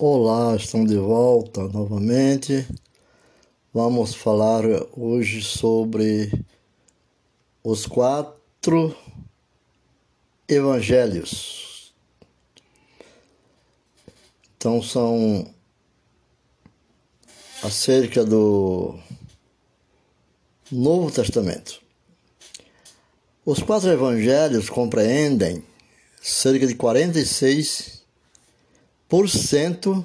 Olá, estamos de volta novamente. Vamos falar hoje sobre os quatro evangelhos. Então são acerca do Novo Testamento. Os quatro evangelhos compreendem cerca de 46 por cento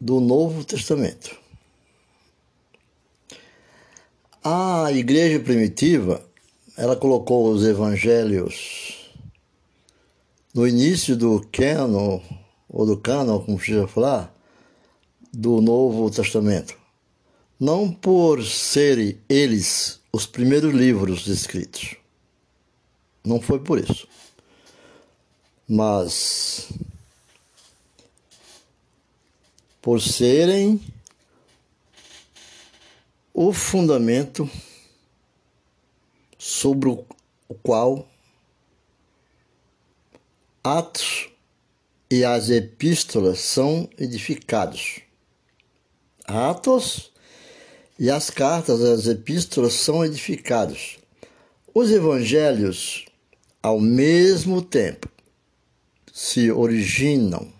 do Novo Testamento. A igreja primitiva, ela colocou os evangelhos no início do cânon, ou do cânon, como precisa falar, do Novo Testamento. Não por serem eles os primeiros livros escritos. Não foi por isso. Mas por serem o fundamento sobre o qual Atos e as epístolas são edificados. Atos e as cartas as epístolas são edificados. Os evangelhos, ao mesmo tempo, se originam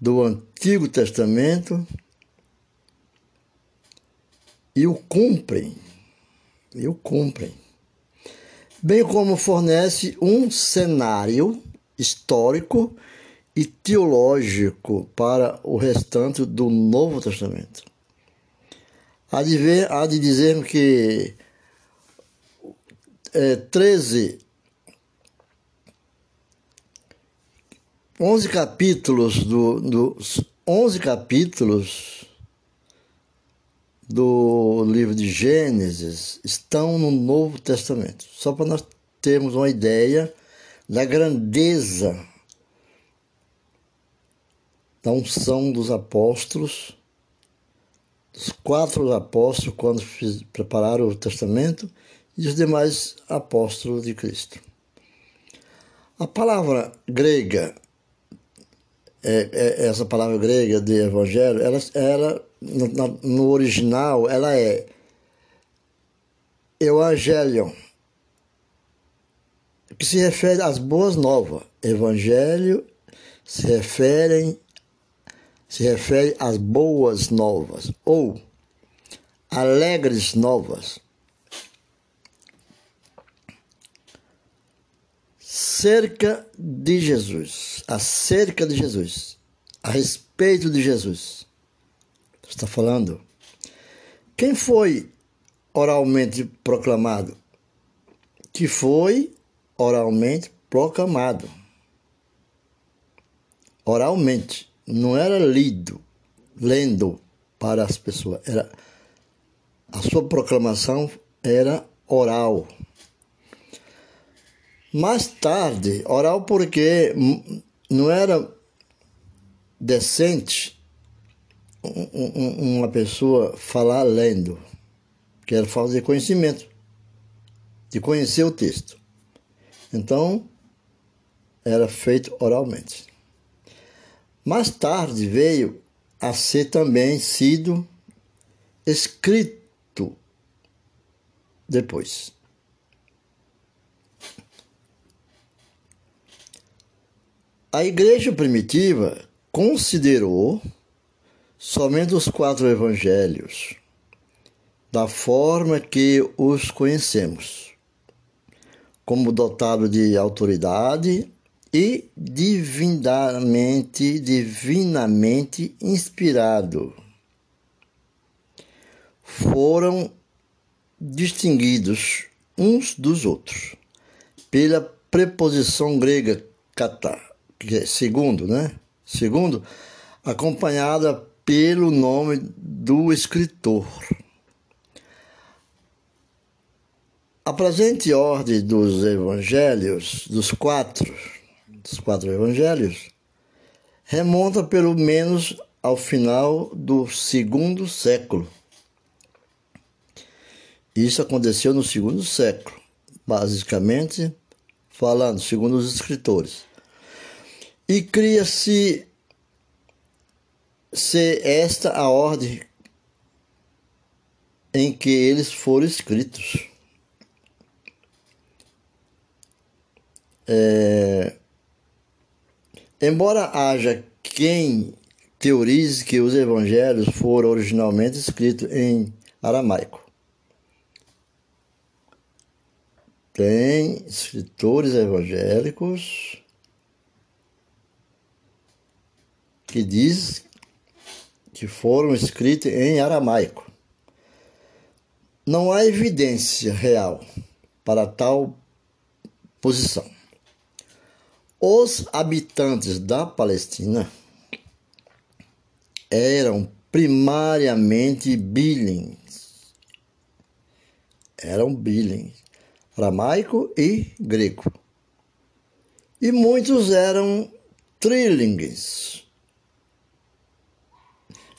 do Antigo Testamento e o cumprem, e o cumprem, bem como fornece um cenário histórico e teológico para o restante do Novo Testamento. Há de, ver, há de dizer que é, 13 11 capítulos do, dos 11 capítulos do livro de Gênesis estão no Novo Testamento. Só para nós termos uma ideia da grandeza da unção dos apóstolos, dos quatro apóstolos quando fiz, prepararam o testamento e os demais apóstolos de Cristo. A palavra grega é, é, essa palavra grega de evangelho, ela, ela no, no original, ela é evangelion, que se refere às boas novas. Evangelho se referem se refere às boas novas ou alegres novas. cerca de Jesus, acerca de Jesus, a respeito de Jesus. Está falando? Quem foi oralmente proclamado? Que foi oralmente proclamado. Oralmente, não era lido, lendo para as pessoas, era a sua proclamação era oral. Mais tarde, oral porque não era decente uma pessoa falar lendo, que era de conhecimento, de conhecer o texto. Então, era feito oralmente. Mais tarde veio a ser também sido escrito depois. A igreja primitiva considerou somente os quatro evangelhos da forma que os conhecemos, como dotado de autoridade e divinamente, divinamente inspirado. Foram distinguidos uns dos outros pela preposição grega kata segundo, né? Segundo, acompanhada pelo nome do escritor. A presente ordem dos evangelhos, dos quatro, dos quatro evangelhos, remonta pelo menos ao final do segundo século. Isso aconteceu no segundo século, basicamente falando, segundo os escritores. E cria-se ser esta a ordem em que eles foram escritos. É, embora haja quem teorize que os evangelhos foram originalmente escritos em aramaico. Tem escritores evangélicos que diz que foram escritos em aramaico. Não há evidência real para tal posição. Os habitantes da Palestina eram primariamente bilings. Eram bilings, aramaico e grego. E muitos eram trilings.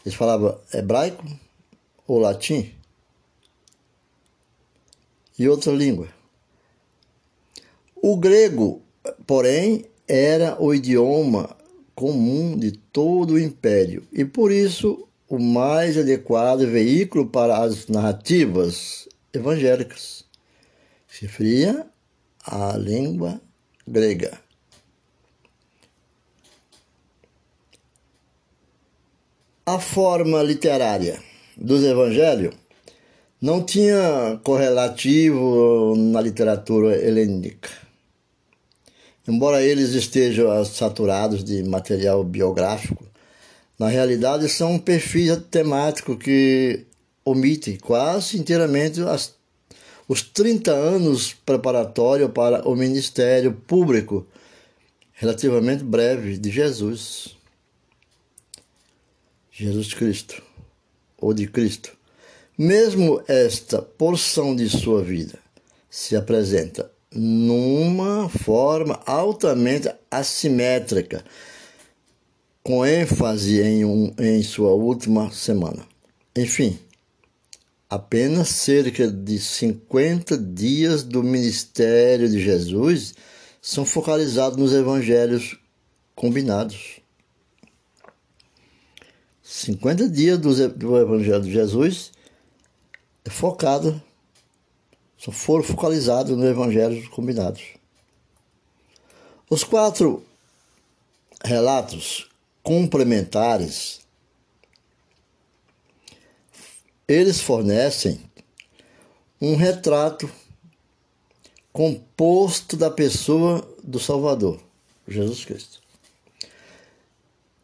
Eles falavam hebraico ou latim e outra língua. O grego, porém, era o idioma comum de todo o império e por isso o mais adequado veículo para as narrativas evangélicas. Se referia à língua grega. A forma literária dos evangelhos não tinha correlativo na literatura helênica. Embora eles estejam saturados de material biográfico, na realidade são um perfis temático que omite quase inteiramente as, os 30 anos preparatórios para o ministério público relativamente breve de Jesus. Jesus Cristo, ou de Cristo. Mesmo esta porção de sua vida se apresenta numa forma altamente assimétrica, com ênfase em, um, em sua última semana. Enfim, apenas cerca de 50 dias do ministério de Jesus são focalizados nos evangelhos combinados. 50 dias do, evangelho de Jesus é focado só foram focalizados no Evangelho combinados. Os quatro relatos complementares eles fornecem um retrato composto da pessoa do Salvador, Jesus Cristo,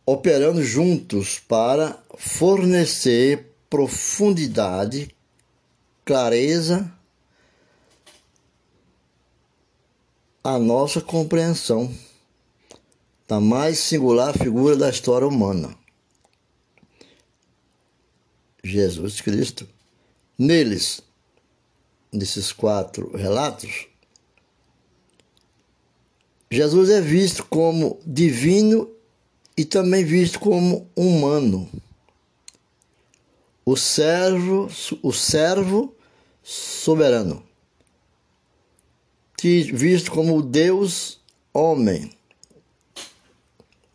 operando juntos para fornecer profundidade, clareza a nossa compreensão da mais singular figura da história humana. Jesus Cristo. Neles, nesses quatro relatos, Jesus é visto como divino e também visto como humano. O servo, o servo soberano visto como Deus homem.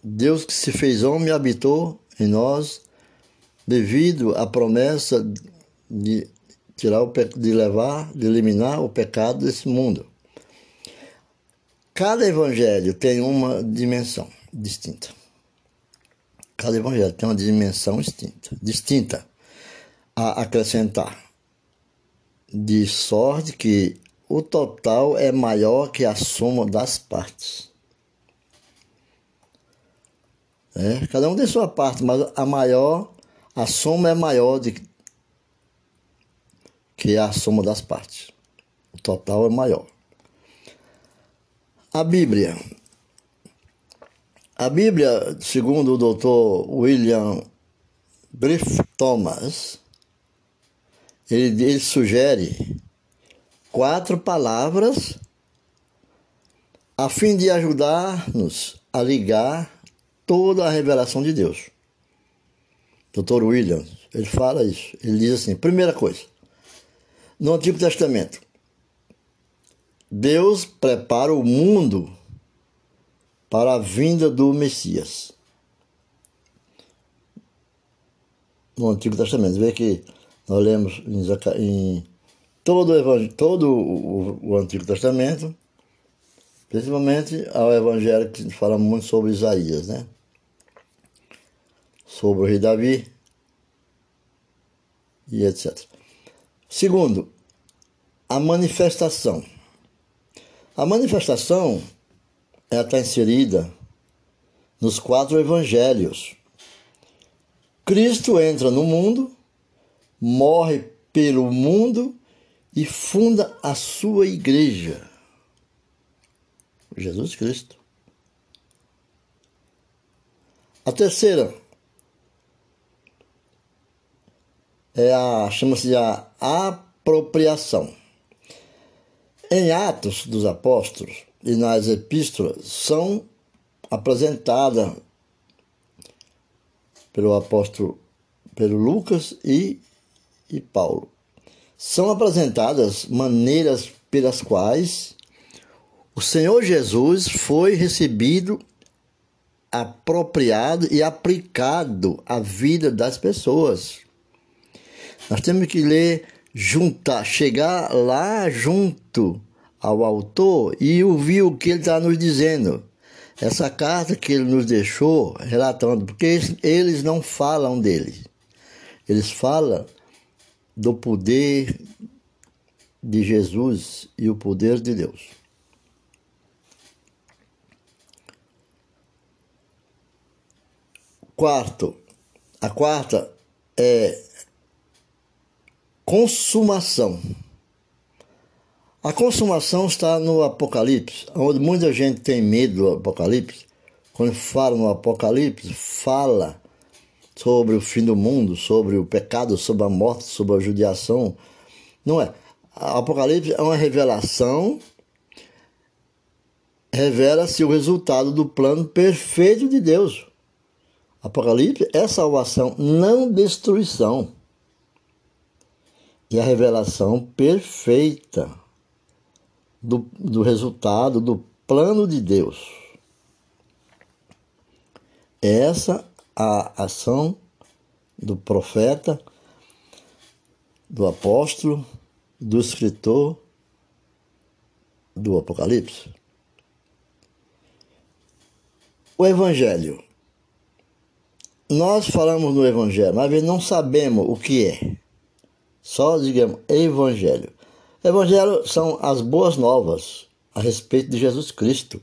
Deus que se fez homem habitou em nós devido à promessa de tirar o de levar, de eliminar o pecado desse mundo. Cada evangelho tem uma dimensão distinta. Cada evangelho tem uma dimensão distinta, distinta a acrescentar. De sorte que o total é maior que a soma das partes. É, cada um tem sua parte, mas a maior, a soma é maior de, que a soma das partes. O total é maior. A Bíblia. A Bíblia, segundo o doutor William Griff Thomas, ele, ele sugere quatro palavras a fim de ajudar-nos a ligar toda a revelação de Deus. Dr. Williams, ele fala isso. Ele diz assim: primeira coisa, no Antigo Testamento, Deus prepara o mundo para a vinda do Messias. No Antigo Testamento, vê que nós lemos em todo, o, todo o, o Antigo Testamento, principalmente ao Evangelho que fala muito sobre Isaías, né? Sobre o rei Davi e etc. Segundo, a manifestação. A manifestação ela está inserida nos quatro evangelhos. Cristo entra no mundo, morre pelo mundo e funda a sua igreja. Jesus Cristo. A terceira é a chama-se a apropriação. Em Atos dos Apóstolos e nas epístolas são apresentadas pelo apóstolo pelo Lucas e, e Paulo. São apresentadas maneiras pelas quais o Senhor Jesus foi recebido, apropriado e aplicado à vida das pessoas. Nós temos que ler juntar, chegar lá junto ao autor e ouvir o que ele está nos dizendo. Essa carta que ele nos deixou relatando, porque eles não falam dele, eles falam do poder de Jesus e o poder de Deus. Quarto, a quarta é consumação. A consumação está no Apocalipse, onde muita gente tem medo do Apocalipse. Quando fala no Apocalipse, fala sobre o fim do mundo, sobre o pecado, sobre a morte, sobre a judiação. Não é. Apocalipse é uma revelação, revela-se o resultado do plano perfeito de Deus. Apocalipse é salvação, não destruição e a revelação perfeita do, do resultado do plano de Deus. Essa a ação do profeta, do apóstolo, do escritor do Apocalipse. O Evangelho. Nós falamos no Evangelho, mas não sabemos o que é. Só, digamos, evangelho. Evangelho são as boas novas a respeito de Jesus Cristo.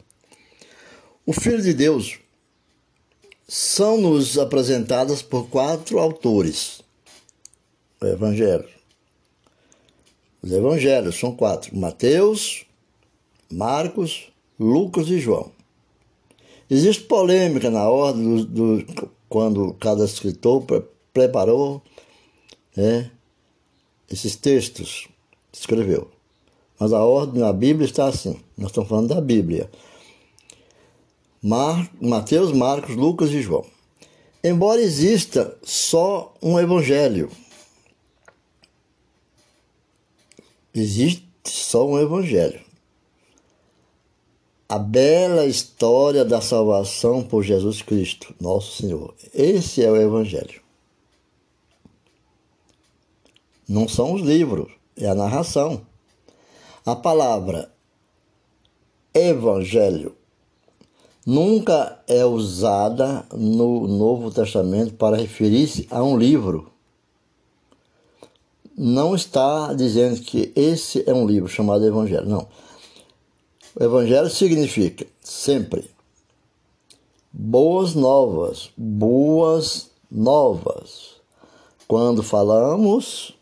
O Filho de Deus são-nos apresentadas por quatro autores. O Evangelho. Os Evangelhos são quatro: Mateus, Marcos, Lucas e João. Existe polêmica na ordem do, do quando cada escritor pre preparou né, esses textos, escreveu. Mas a ordem na Bíblia está assim. Nós estamos falando da Bíblia. Mar, Mateus, Marcos, Lucas e João. Embora exista só um evangelho, existe só um evangelho. A bela história da salvação por Jesus Cristo, nosso Senhor. Esse é o evangelho. Não são os livros, é a narração. A palavra evangelho nunca é usada no Novo Testamento para referir-se a um livro. Não está dizendo que esse é um livro chamado Evangelho, não. O Evangelho significa sempre boas novas, boas novas. Quando falamos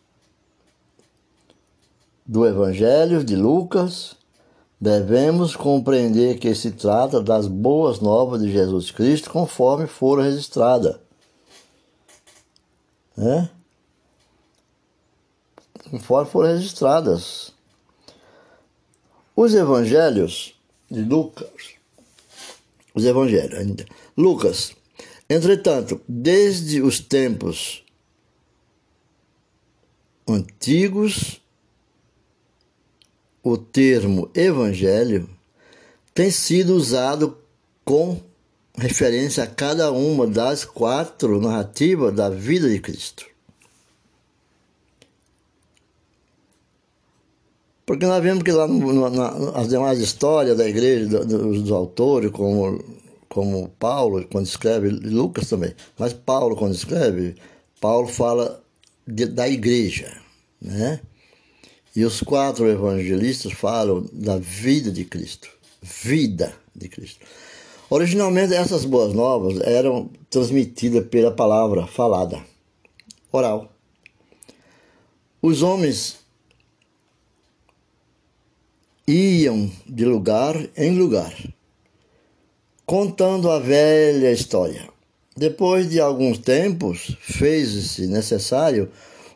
do Evangelho de Lucas, devemos compreender que se trata das boas novas de Jesus Cristo conforme foram registradas. Né? Conforme foram registradas. Os evangelhos de Lucas, os evangelhos ainda. Lucas, entretanto, desde os tempos antigos o termo evangelho tem sido usado com referência a cada uma das quatro narrativas da vida de Cristo. Porque nós vemos que lá no, no, nas demais histórias da igreja, do, dos, dos autores, como, como Paulo, quando escreve, Lucas também, mas Paulo, quando escreve, Paulo fala de, da igreja, né? E os quatro evangelistas falam da vida de Cristo, vida de Cristo. Originalmente, essas boas novas eram transmitidas pela palavra falada, oral. Os homens iam de lugar em lugar, contando a velha história. Depois de alguns tempos, fez-se necessário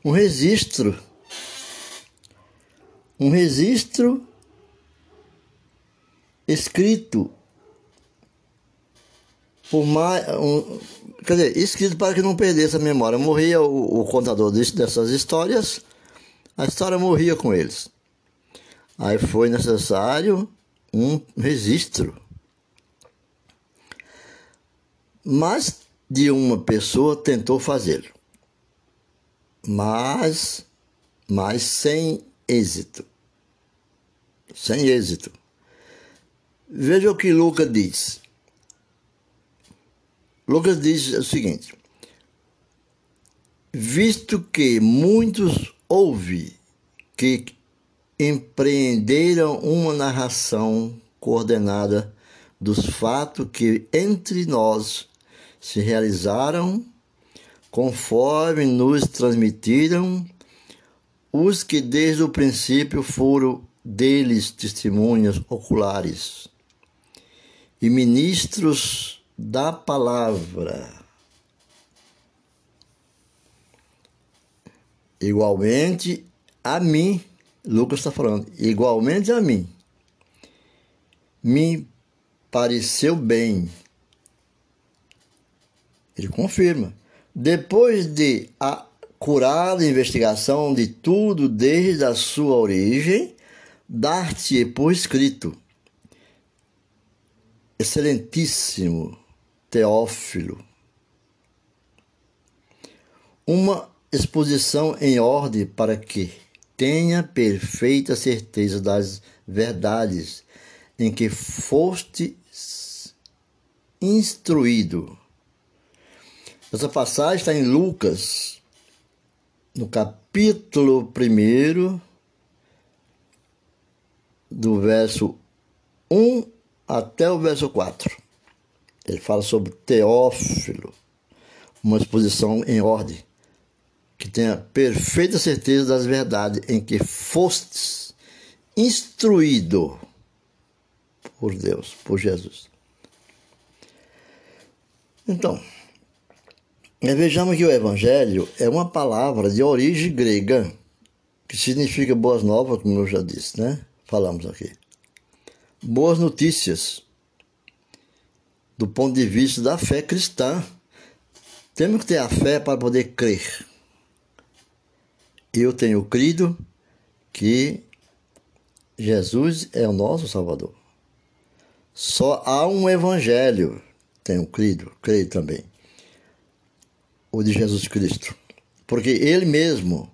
um registro. Um registro escrito por mais. Um, quer dizer, escrito para que não perdesse a memória. Morria o, o contador dessas histórias, a história morria com eles. Aí foi necessário um registro. Mais de uma pessoa tentou fazê-lo, mas, mas sem êxito. Sem êxito. Veja o que Lucas diz. Lucas diz o seguinte: Visto que muitos houve que empreenderam uma narração coordenada dos fatos que entre nós se realizaram, conforme nos transmitiram os que desde o princípio foram deles testemunhas oculares e ministros da palavra. Igualmente a mim, Lucas está falando, igualmente a mim, me pareceu bem. Ele confirma. Depois de a curada investigação de tudo desde a sua origem, dar-te por escrito. Excelentíssimo Teófilo. Uma exposição em ordem para que tenha perfeita certeza das verdades em que foste instruído. Essa passagem está em Lucas, no capítulo 1, do verso 1 até o verso 4. Ele fala sobre Teófilo, uma exposição em ordem, que tenha perfeita certeza das verdades em que fostes instruído por Deus, por Jesus. Então, vejamos que o Evangelho é uma palavra de origem grega, que significa boas novas, como eu já disse, né? Falamos aqui. Boas notícias do ponto de vista da fé cristã. Temos que ter a fé para poder crer. Eu tenho crido que Jesus é o nosso Salvador. Só há um Evangelho, tenho crido, creio também, o de Jesus Cristo. Porque Ele mesmo,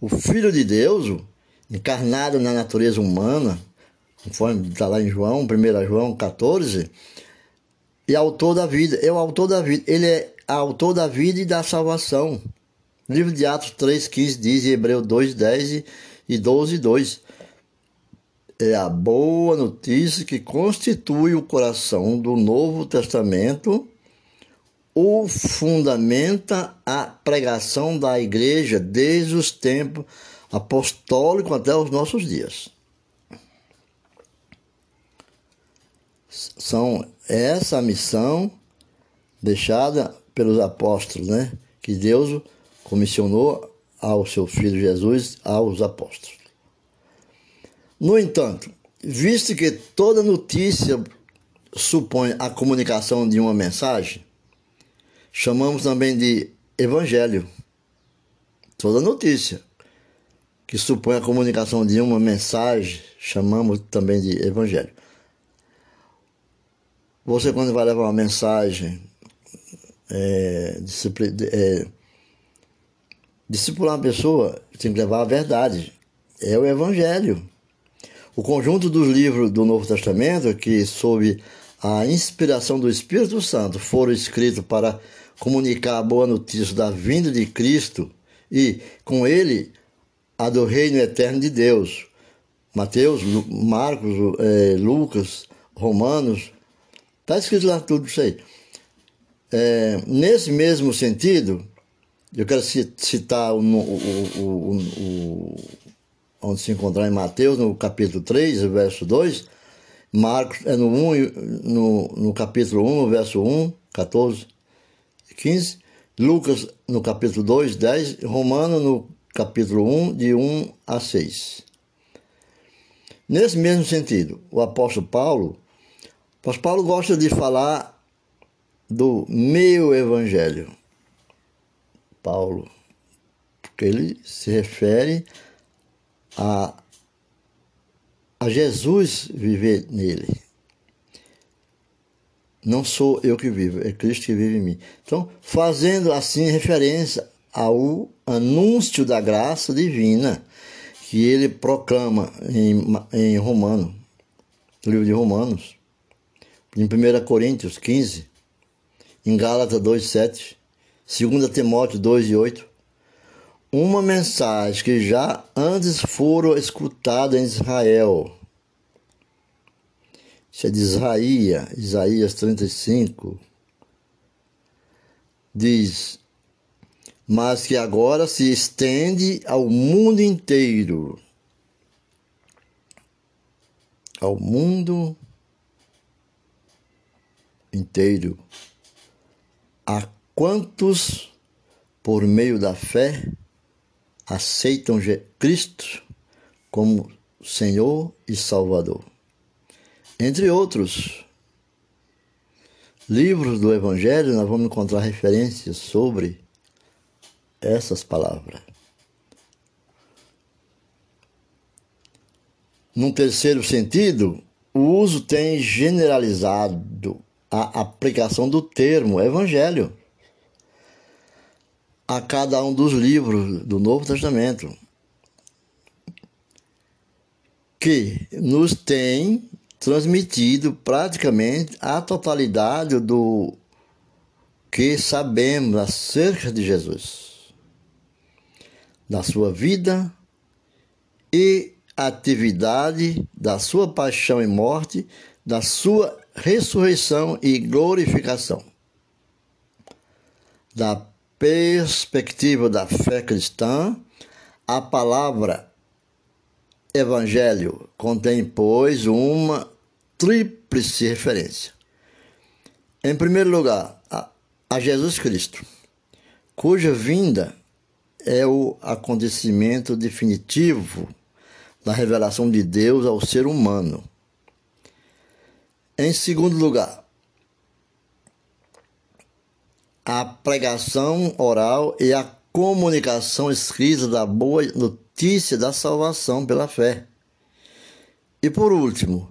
o Filho de Deus, encarnado na natureza humana, conforme está lá em João, 1 João 14, e autor da vida. É o autor da vida. Ele é autor da vida e da salvação. Livro de Atos 3,15 diz em Hebreu 2,10 e 12,2. É a boa notícia que constitui o coração do Novo Testamento, o fundamenta a pregação da igreja desde os tempos apostólicos até os nossos dias. São essa missão deixada pelos apóstolos, né? Que Deus comissionou ao seu filho Jesus, aos apóstolos. No entanto, visto que toda notícia supõe a comunicação de uma mensagem, chamamos também de evangelho. Toda notícia que supõe a comunicação de uma mensagem, chamamos também de evangelho. Você, quando vai levar uma mensagem, é, é, discipular uma pessoa, tem que levar a verdade. É o Evangelho. O conjunto dos livros do Novo Testamento, que sob a inspiração do Espírito Santo foram escritos para comunicar a boa notícia da vinda de Cristo e, com ele, a do reino eterno de Deus. Mateus, Marcos, é, Lucas, Romanos, está escrito lá tudo isso aí. É, nesse mesmo sentido, eu quero citar o, o, o, onde se encontrar em Mateus, no capítulo 3, verso 2, Marcos é no, 1, no, no capítulo 1, verso 1, 14 15, Lucas no capítulo 2, 10, Romano no capítulo 1, de 1 a 6. Nesse mesmo sentido, o apóstolo Paulo, o apóstolo Paulo gosta de falar do meio evangelho. Paulo, porque ele se refere a, a Jesus viver nele. Não sou eu que vivo, é Cristo que vive em mim. Então, fazendo assim referência ao anúncio da graça divina que ele proclama em, em Romano, no livro de Romanos, em 1 Coríntios 15, em Gálatas 2, 7, 2 Timóteo 2 e 8, uma mensagem que já antes foram escutada em Israel. Isso é de Isaías, Isaías 35. Diz, mas que agora se estende ao mundo inteiro. Ao mundo inteiro. A quantos, por meio da fé, aceitam Cristo como Senhor e Salvador. Entre outros livros do Evangelho, nós vamos encontrar referências sobre essas palavras. Num terceiro sentido, o uso tem generalizado a aplicação do termo Evangelho a cada um dos livros do Novo Testamento, que nos tem transmitido praticamente a totalidade do que sabemos acerca de Jesus, da sua vida e atividade, da sua paixão e morte, da sua ressurreição e glorificação, da perspectiva da fé cristã, a palavra evangelho contém, pois, uma tríplice referência. Em primeiro lugar, a, Jesus Cristo, cuja vinda é o acontecimento definitivo da revelação de Deus ao ser humano. Em segundo lugar, a pregação oral e a comunicação escrita da boa notícia da salvação pela fé. E por último,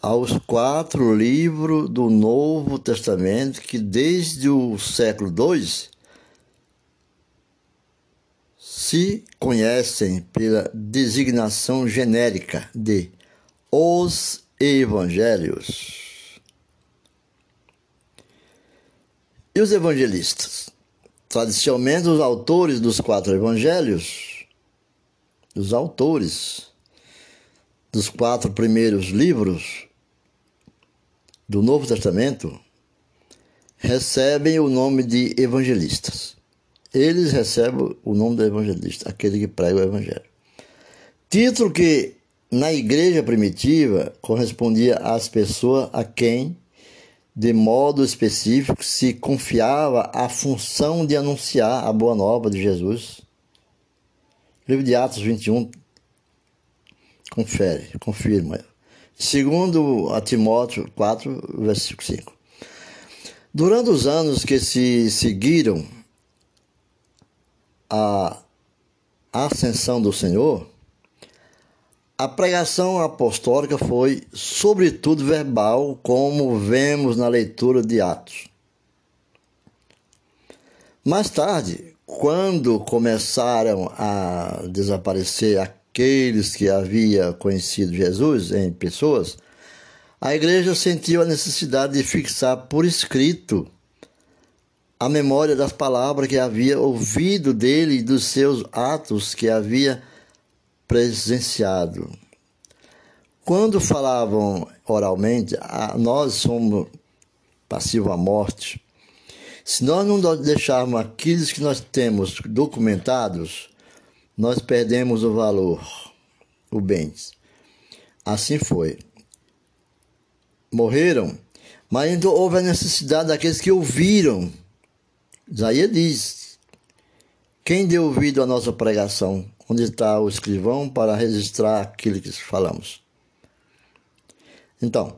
aos quatro livros do Novo Testamento que desde o século II se conhecem pela designação genérica de os Evangelhos. E os evangelistas? Tradicionalmente, os autores dos quatro evangelhos, os autores dos quatro primeiros livros do Novo Testamento, recebem o nome de evangelistas. Eles recebem o nome de evangelista, aquele que prega o evangelho. Título que na igreja primitiva correspondia às pessoas a quem de modo específico, se confiava a função de anunciar a boa nova de Jesus. Livro de Atos 21 confere, confirma. Segundo a Timóteo 4, versículo 5. Durante os anos que se seguiram a ascensão do Senhor, A pregação apostólica foi, sobretudo, verbal, como vemos na leitura de Atos. Mais tarde, quando começaram a desaparecer aqueles que havia conhecido Jesus em pessoas, a igreja sentiu a necessidade de fixar por escrito a memória das palavras que havia ouvido dele e dos seus atos que havia presenciado. Quando falavam oralmente, nós somos passivos à morte. Se nós não deixarmos aqueles que nós temos documentados, nós perdemos o valor, o bem. Assim foi. Morreram, mas ainda houve a necessidade daqueles que ouviram. Isaías diz: Quem deu ouvido à nossa pregação? Onde está o escrivão para registrar aquilo que falamos. Então,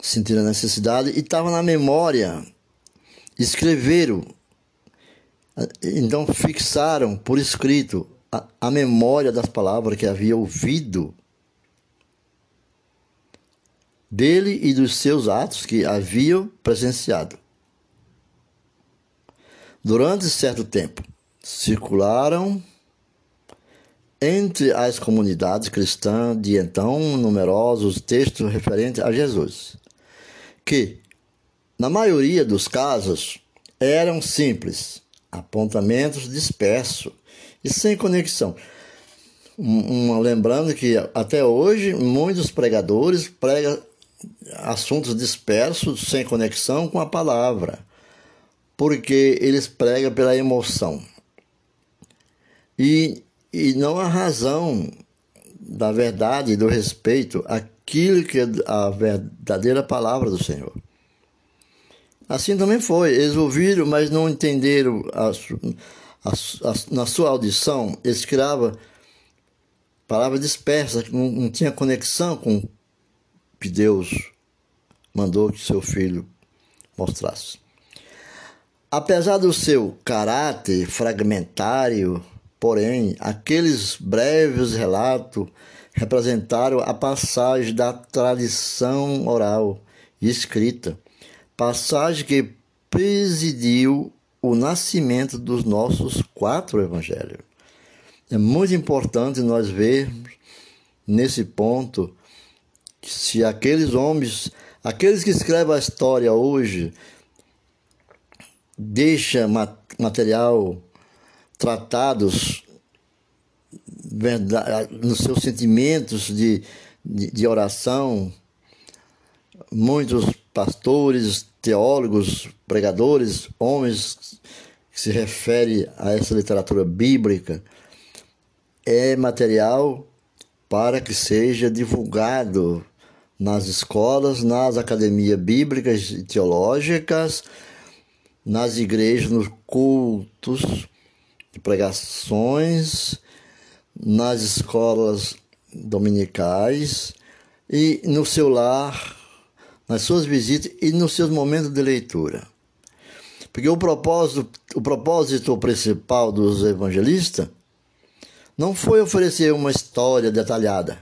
sentiram a necessidade e estava na memória, escreveram, então fixaram por escrito a, a memória das palavras que havia ouvido dele e dos seus atos que haviam presenciado. Durante certo tempo, circularam entre as comunidades cristãs de então numerosos textos referentes a Jesus, que, na maioria dos casos, eram simples, apontamentos dispersos e sem conexão. Lembrando que até hoje muitos pregadores pregam assuntos dispersos, sem conexão com a palavra, porque eles pregam pela emoção. E, e não a razão da verdade do respeito àquilo que é a verdadeira palavra do Senhor. Assim também foi. Eles ouviram, mas não entenderam a, a, a, na sua audição, escrava palavras dispersas, que não, não tinha conexão com o que Deus mandou que seu filho mostrasse. Apesar do seu caráter fragmentário, Porém, aqueles breves relatos representaram a passagem da tradição oral e escrita, passagem que presidiu o nascimento dos nossos quatro evangelhos. É muito importante nós vermos nesse ponto se aqueles homens, aqueles que escrevem a história hoje, deixam material tratados nos seus sentimentos de, de, de oração. Muitos pastores, teólogos, pregadores, homens que se refere a essa literatura bíblica, é material para que seja divulgado nas escolas, nas academias bíblicas e teológicas, nas igrejas, nos cultos, de pregações nas escolas dominicais e no seu lar, nas suas visitas e nos seus momentos de leitura. Porque o propósito, o propósito principal dos evangelistas não foi oferecer uma história detalhada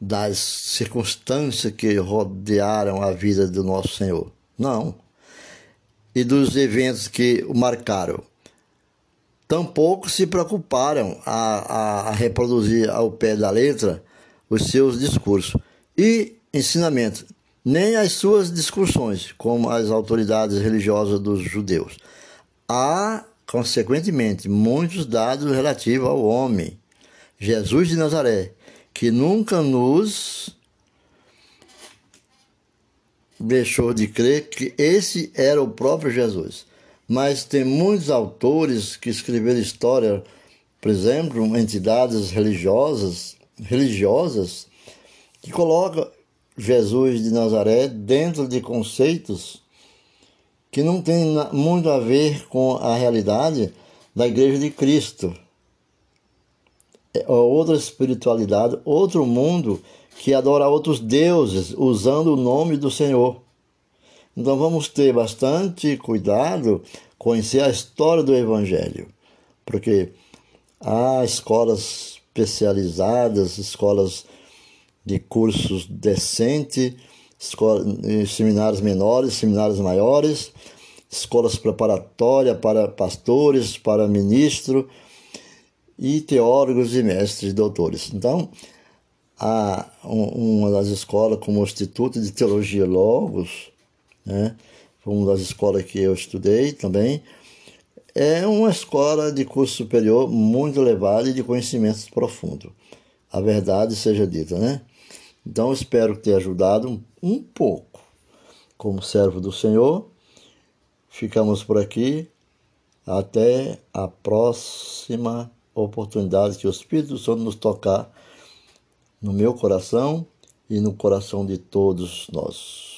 das circunstâncias que rodearam a vida do nosso Senhor. Não. E dos eventos que o marcaram tampouco se preocuparam a, a, reproduzir ao pé da letra os seus discursos e ensinamentos, nem as suas discussões, como as autoridades religiosas dos judeus. Há, consequentemente, muitos dados relativos ao homem, Jesus de Nazaré, que nunca nos deixou de crer que esse era o próprio Jesus mas tem muitos autores que escreveram história, por exemplo, entidades religiosas, religiosas que colocam Jesus de Nazaré dentro de conceitos que não tem muito a ver com a realidade da Igreja de Cristo. É outra espiritualidade, outro mundo que adora outros deuses usando o nome do Senhor. Então vamos ter bastante cuidado conhecer a história do Evangelho, porque Há escolas especializadas, escolas de cursos decentes, seminários menores, seminários maiores, escolas preparatórias para pastores, para ministro e teólogos e mestres e doutores. Então, há uma das escolas como o Instituto de Teologia Logos, né? foi uma das escolas que eu estudei também, é uma escola de curso superior muito elevada e de conhecimentos profundos. A verdade seja dita, né? Então, espero ter ajudado um pouco. Como servo do Senhor, ficamos por aqui. Até a próxima oportunidade que o Espírito Santo nos tocar no meu coração e no coração de todos nós.